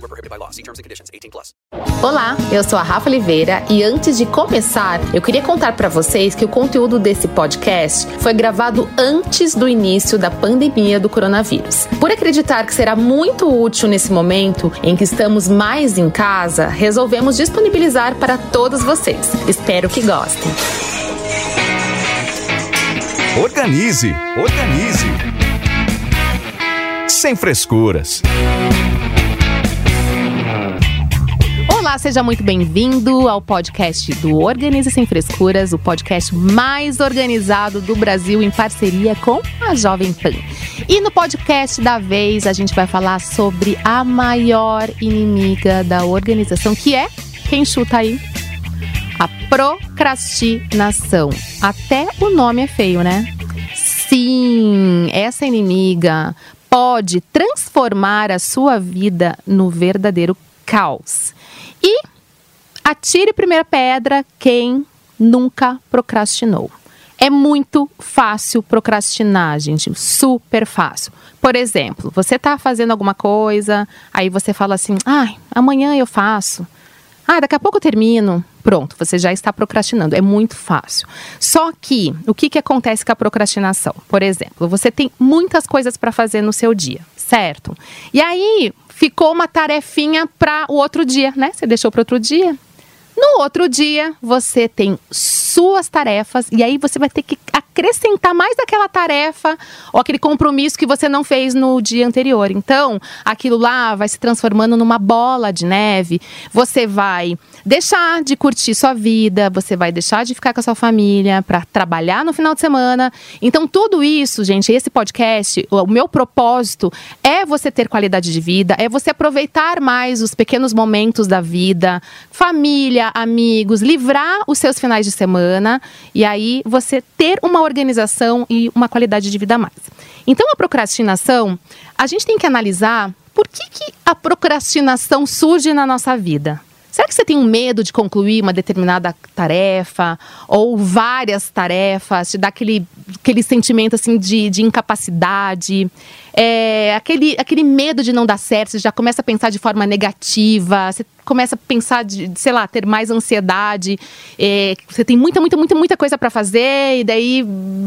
Void were prohibited by law. See terms and conditions. 18 plus. Olá, eu sou a Rafa Oliveira e antes de começar, eu queria contar para vocês que o conteúdo desse podcast foi gravado antes do início da pandemia do coronavírus. Por acreditar que será muito útil nesse momento em que estamos mais em casa, resolvemos disponibilizar para todos vocês. Espero que gostem gostem. Organize, organize. Sem frescuras. Olá, seja muito bem-vindo ao podcast do Organize Sem Frescuras, o podcast mais organizado do Brasil em parceria com a Jovem Pan. E no podcast da vez a gente vai falar sobre a maior inimiga da organização, que é quem chuta aí? A procrastinação. Até o nome é feio, né? Sim, essa inimiga pode transformar a sua vida no verdadeiro caos. E atire primeira pedra quem nunca procrastinou. É muito fácil procrastinar, gente, super fácil. Por exemplo, você está fazendo alguma coisa, aí você fala assim: "Ai, amanhã eu faço". Ah, daqui a pouco eu termino. Pronto, você já está procrastinando. É muito fácil. Só que, o que, que acontece com a procrastinação? Por exemplo, você tem muitas coisas para fazer no seu dia, certo? E aí, ficou uma tarefinha para o outro dia, né? Você deixou para outro dia. No outro dia, você tem suas tarefas e aí você vai ter que acrescentar mais aquela tarefa ou aquele compromisso que você não fez no dia anterior. Então, aquilo lá vai se transformando numa bola de neve. Você vai deixar de curtir sua vida, você vai deixar de ficar com a sua família para trabalhar no final de semana. Então, tudo isso, gente, esse podcast, o meu propósito é você ter qualidade de vida, é você aproveitar mais os pequenos momentos da vida, família, amigos, livrar os seus finais de semana e aí você ter uma organização e uma qualidade de vida a mais. Então, a procrastinação, a gente tem que analisar por que, que a procrastinação surge na nossa vida. Será que você tem um medo de concluir uma determinada tarefa ou várias tarefas? Te dá aquele, aquele sentimento assim de, de incapacidade? É, aquele, aquele medo de não dar certo, você já começa a pensar de forma negativa, você começa a pensar de, sei lá, ter mais ansiedade, é, você tem muita, muita, muita, muita coisa para fazer e daí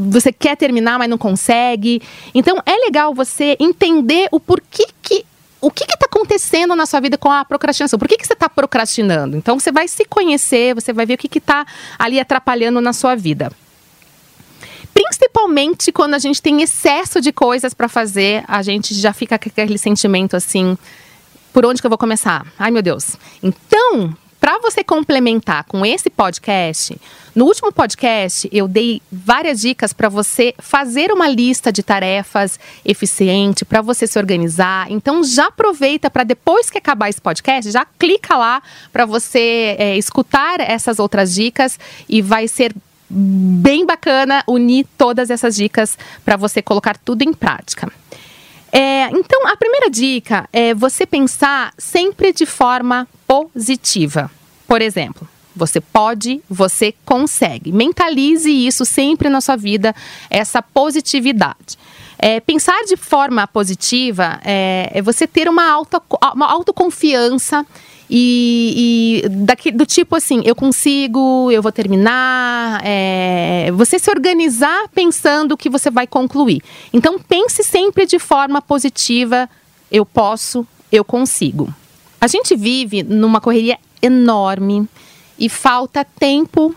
você quer terminar, mas não consegue. Então é legal você entender o porquê que o que está acontecendo na sua vida com a procrastinação? Por que, que você está procrastinando? Então você vai se conhecer, você vai ver o que está ali atrapalhando na sua vida. Principalmente quando a gente tem excesso de coisas para fazer, a gente já fica com aquele sentimento assim: por onde que eu vou começar? Ai meu Deus. Então, para você complementar com esse podcast, no último podcast eu dei várias dicas para você fazer uma lista de tarefas eficiente, para você se organizar. Então já aproveita para depois que acabar esse podcast, já clica lá para você é, escutar essas outras dicas e vai ser bem bacana unir todas essas dicas para você colocar tudo em prática. É, então, a primeira dica é você pensar sempre de forma positiva. Por exemplo, você pode, você consegue. Mentalize isso sempre na sua vida, essa positividade. É, pensar de forma positiva é, é você ter uma, alta, uma autoconfiança e, e daqui, do tipo assim, eu consigo, eu vou terminar. É, você se organizar pensando que você vai concluir. Então pense sempre de forma positiva. Eu posso, eu consigo. A gente vive numa correria enorme e falta tempo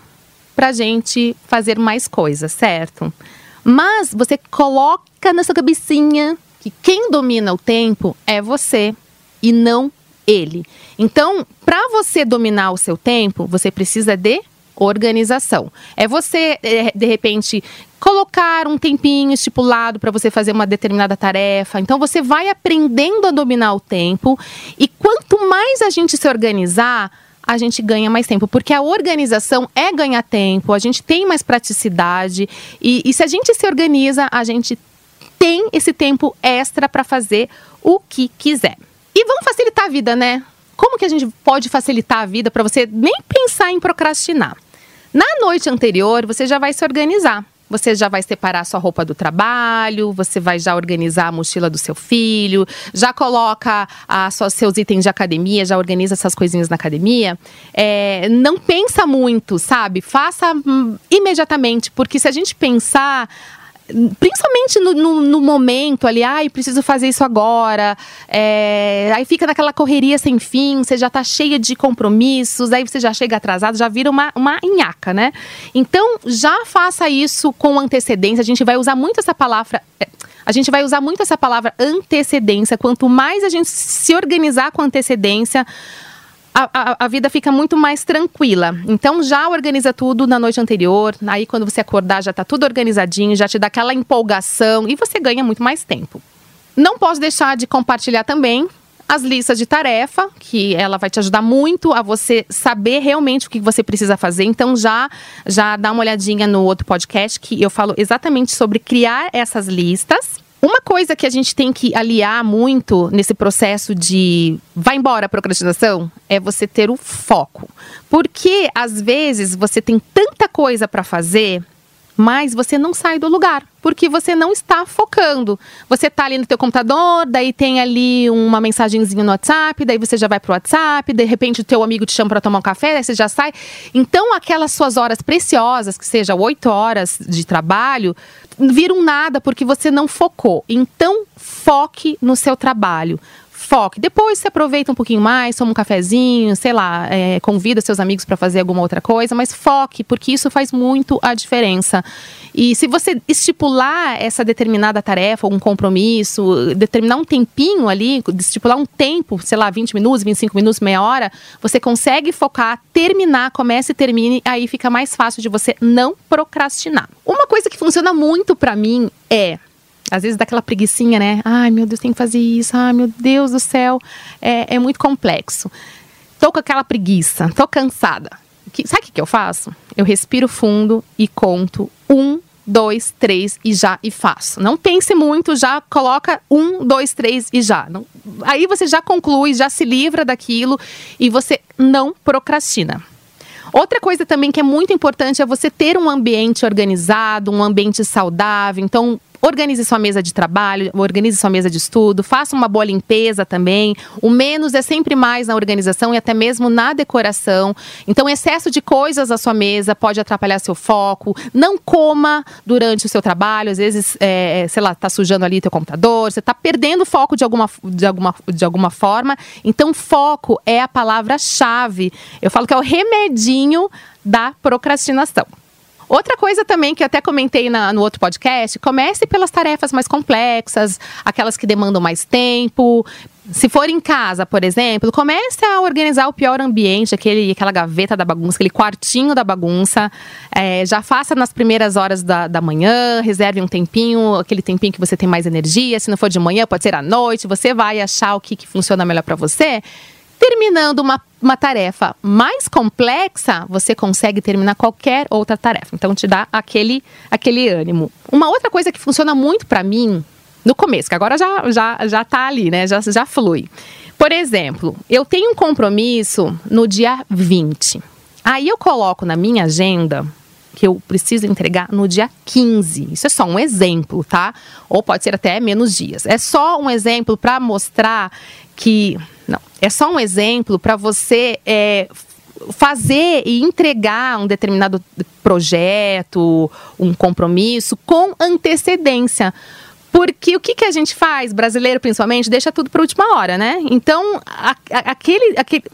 para gente fazer mais coisas, certo? Mas você coloca na sua cabecinha que quem domina o tempo é você e não ele. Então, para você dominar o seu tempo, você precisa de organização. É você, é, de repente, colocar um tempinho estipulado para você fazer uma determinada tarefa. Então você vai aprendendo a dominar o tempo e quanto mais a gente se organizar, a gente ganha mais tempo, porque a organização é ganhar tempo, a gente tem mais praticidade e, e se a gente se organiza, a gente tem esse tempo extra para fazer o que quiser. E vamos facilitar a vida, né? Como que a gente pode facilitar a vida para você nem pensar em procrastinar? Na noite anterior, você já vai se organizar. Você já vai separar sua roupa do trabalho, você vai já organizar a mochila do seu filho, já coloca a sua, seus itens de academia, já organiza essas coisinhas na academia. É, não pensa muito, sabe? Faça hum, imediatamente, porque se a gente pensar, principalmente no, no, no, momento ali, ai, preciso fazer isso agora. É, aí fica naquela correria sem fim, você já tá cheia de compromissos, aí você já chega atrasado, já vira uma, uma nhaca, né? Então, já faça isso com antecedência. A gente vai usar muito essa palavra. É, a gente vai usar muito essa palavra antecedência. Quanto mais a gente se organizar com antecedência, a, a, a, vida fica muito mais tranquila. Então já organiza tudo na noite anterior, aí quando você acordar já está tudo organizadinho, já te dá aquela empolgação e você ganha muito mais tempo. Não posso deixar de compartilhar também as listas de tarefa, que ela vai te ajudar muito a você saber realmente o que você precisa fazer. Então já já dá uma olhadinha no outro podcast que eu falo exatamente sobre criar essas listas. Uma coisa que a gente tem que aliar muito nesse processo de vai embora a procrastinação é você ter o foco. Porque às vezes você tem tanta coisa para fazer mas você não sai do lugar, porque você não está focando. Você está ali no teu computador, daí tem ali uma mensagenzinha no WhatsApp, daí você já vai pro WhatsApp, de repente o teu amigo te chama para tomar um café, daí você já sai. Então aquelas suas horas preciosas, que seja oito horas de trabalho, viram nada porque você não focou. Então foque no seu trabalho foque. Depois você aproveita um pouquinho mais, toma um cafezinho, sei lá, é, convida seus amigos para fazer alguma outra coisa, mas foque, porque isso faz muito a diferença. E se você estipular essa determinada tarefa, um compromisso, determinar um tempinho ali, estipular um tempo, sei lá, 20 minutos, 25 minutos, meia hora, você consegue focar, terminar, comece e termine, aí fica mais fácil de você não procrastinar. Uma coisa que funciona muito para mim é às vezes dá aquela preguiçinha, né? Ai, meu Deus, tem que fazer isso. Ai, meu Deus do céu. É, é muito complexo. Tô com aquela preguiça, tô cansada. Que, sabe o que, que eu faço? Eu respiro fundo e conto um, dois, três e já e faço. Não pense muito, já coloca um, dois, três e já. Não, aí você já conclui, já se livra daquilo e você não procrastina. Outra coisa também que é muito importante é você ter um ambiente organizado, um ambiente saudável. Então, Organize sua mesa de trabalho, organize sua mesa de estudo, faça uma boa limpeza também. O menos é sempre mais na organização e até mesmo na decoração. Então, excesso de coisas à sua mesa pode atrapalhar seu foco. Não coma durante o seu trabalho. Às vezes, é, sei lá, tá sujando ali teu computador, você tá perdendo foco de alguma, de alguma, de alguma forma. Então, foco é a palavra-chave. Eu falo que é o remedinho da procrastinação. Outra coisa também que eu até comentei na, no outro podcast, comece pelas tarefas mais complexas, aquelas que demandam mais tempo. Se for em casa, por exemplo, comece a organizar o pior ambiente, aquele, aquela gaveta da bagunça, aquele quartinho da bagunça. É, já faça nas primeiras horas da, da manhã, reserve um tempinho, aquele tempinho que você tem mais energia. Se não for de manhã, pode ser à noite. Você vai achar o que, que funciona melhor para você. Terminando uma, uma tarefa mais complexa, você consegue terminar qualquer outra tarefa. Então, te dá aquele, aquele ânimo. Uma outra coisa que funciona muito para mim, no começo, que agora já, já, já tá ali, né? Já, já flui. Por exemplo, eu tenho um compromisso no dia 20. Aí eu coloco na minha agenda que eu preciso entregar no dia 15. Isso é só um exemplo, tá? Ou pode ser até menos dias. É só um exemplo para mostrar que não, é só um exemplo para você é, fazer e entregar um determinado projeto, um compromisso com antecedência. Porque o que, que a gente faz, brasileiro principalmente, deixa tudo para última hora, né? Então, a, a, aquele, aquele.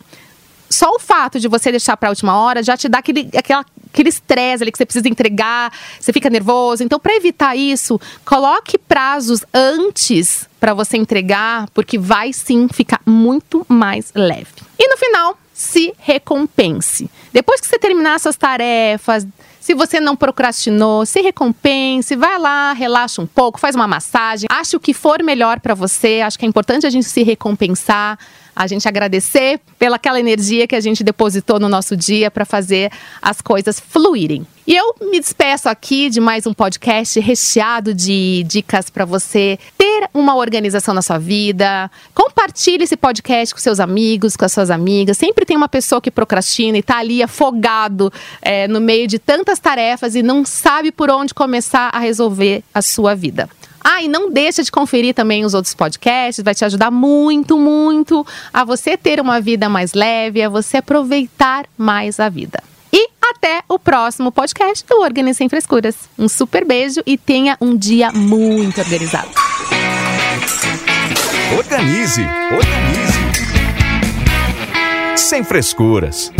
Só o fato de você deixar para a última hora já te dá aquele, aquela aquele estresse ali que você precisa entregar, você fica nervoso. Então, para evitar isso, coloque prazos antes para você entregar, porque vai sim ficar muito mais leve. E no final, se recompense. Depois que você terminar suas tarefas, se você não procrastinou, se recompense, vai lá, relaxa um pouco, faz uma massagem, ache o que for melhor para você. Acho que é importante a gente se recompensar a gente agradecer pela aquela energia que a gente depositou no nosso dia para fazer as coisas fluírem. E eu me despeço aqui de mais um podcast recheado de dicas para você ter uma organização na sua vida. Compartilhe esse podcast com seus amigos, com as suas amigas. Sempre tem uma pessoa que procrastina e está ali afogado é, no meio de tantas tarefas e não sabe por onde começar a resolver a sua vida. Ah, e não deixa de conferir também os outros podcasts, vai te ajudar muito, muito a você ter uma vida mais leve, a você aproveitar mais a vida. E até o próximo podcast do Organize Sem Frescuras. Um super beijo e tenha um dia muito organizado. Organize, organize. Sem frescuras.